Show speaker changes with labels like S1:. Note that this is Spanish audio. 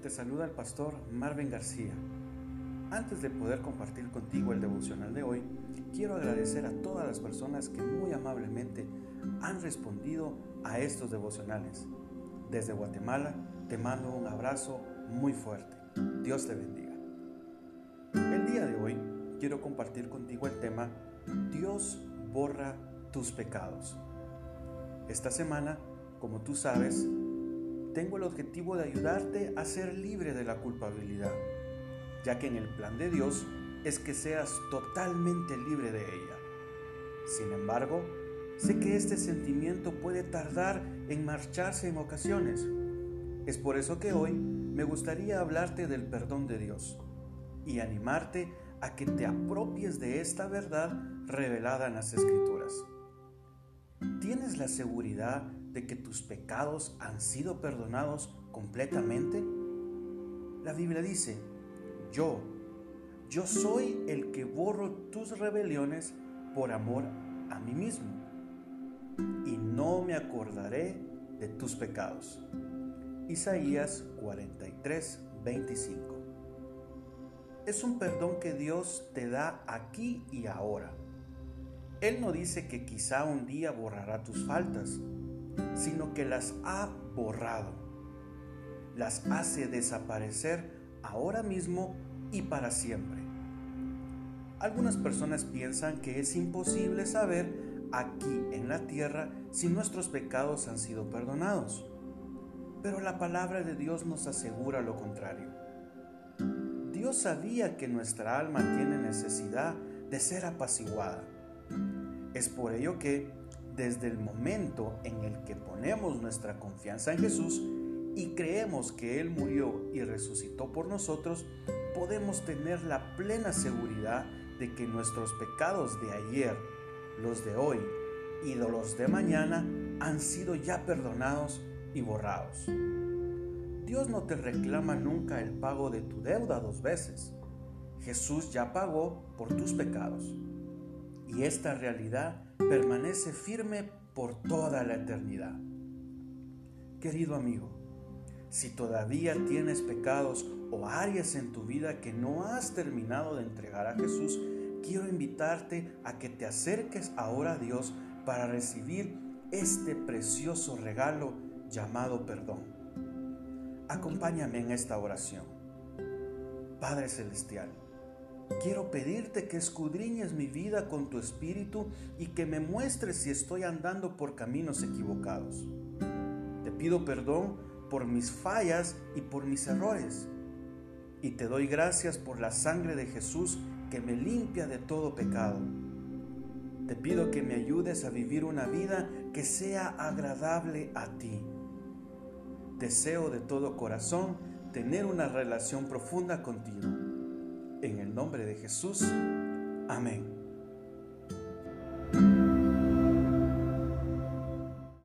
S1: te saluda el pastor Marvin García. Antes de poder compartir contigo el devocional de hoy, quiero agradecer a todas las personas que muy amablemente han respondido a estos devocionales. Desde Guatemala te mando un abrazo muy fuerte. Dios te bendiga. El día de hoy quiero compartir contigo el tema Dios borra tus pecados. Esta semana, como tú sabes, tengo el objetivo de ayudarte a ser libre de la culpabilidad, ya que en el plan de Dios es que seas totalmente libre de ella. Sin embargo, sé que este sentimiento puede tardar en marcharse en ocasiones. Es por eso que hoy me gustaría hablarte del perdón de Dios y animarte a que te apropies de esta verdad revelada en las Escrituras. ¿Tienes la seguridad de que tus pecados han sido perdonados completamente? La Biblia dice, yo, yo soy el que borro tus rebeliones por amor a mí mismo, y no me acordaré de tus pecados. Isaías 43, 25. Es un perdón que Dios te da aquí y ahora. Él no dice que quizá un día borrará tus faltas, sino que las ha borrado. Las hace desaparecer ahora mismo y para siempre. Algunas personas piensan que es imposible saber aquí en la tierra si nuestros pecados han sido perdonados. Pero la palabra de Dios nos asegura lo contrario. Dios sabía que nuestra alma tiene necesidad de ser apaciguada. Es por ello que desde el momento en el que ponemos nuestra confianza en Jesús y creemos que Él murió y resucitó por nosotros, podemos tener la plena seguridad de que nuestros pecados de ayer, los de hoy y los de mañana han sido ya perdonados y borrados. Dios no te reclama nunca el pago de tu deuda dos veces. Jesús ya pagó por tus pecados. Y esta realidad permanece firme por toda la eternidad. Querido amigo, si todavía tienes pecados o áreas en tu vida que no has terminado de entregar a Jesús, quiero invitarte a que te acerques ahora a Dios para recibir este precioso regalo llamado perdón. Acompáñame en esta oración. Padre Celestial, quiero pedirte que escudriñes mi vida con tu espíritu y que me muestres si estoy andando por caminos equivocados. Te pido perdón por mis fallas y por mis errores. Y te doy gracias por la sangre de Jesús que me limpia de todo pecado. Te pido que me ayudes a vivir una vida que sea agradable a ti. Deseo de todo corazón tener una relación profunda contigo. Nombre de Jesús. Amén.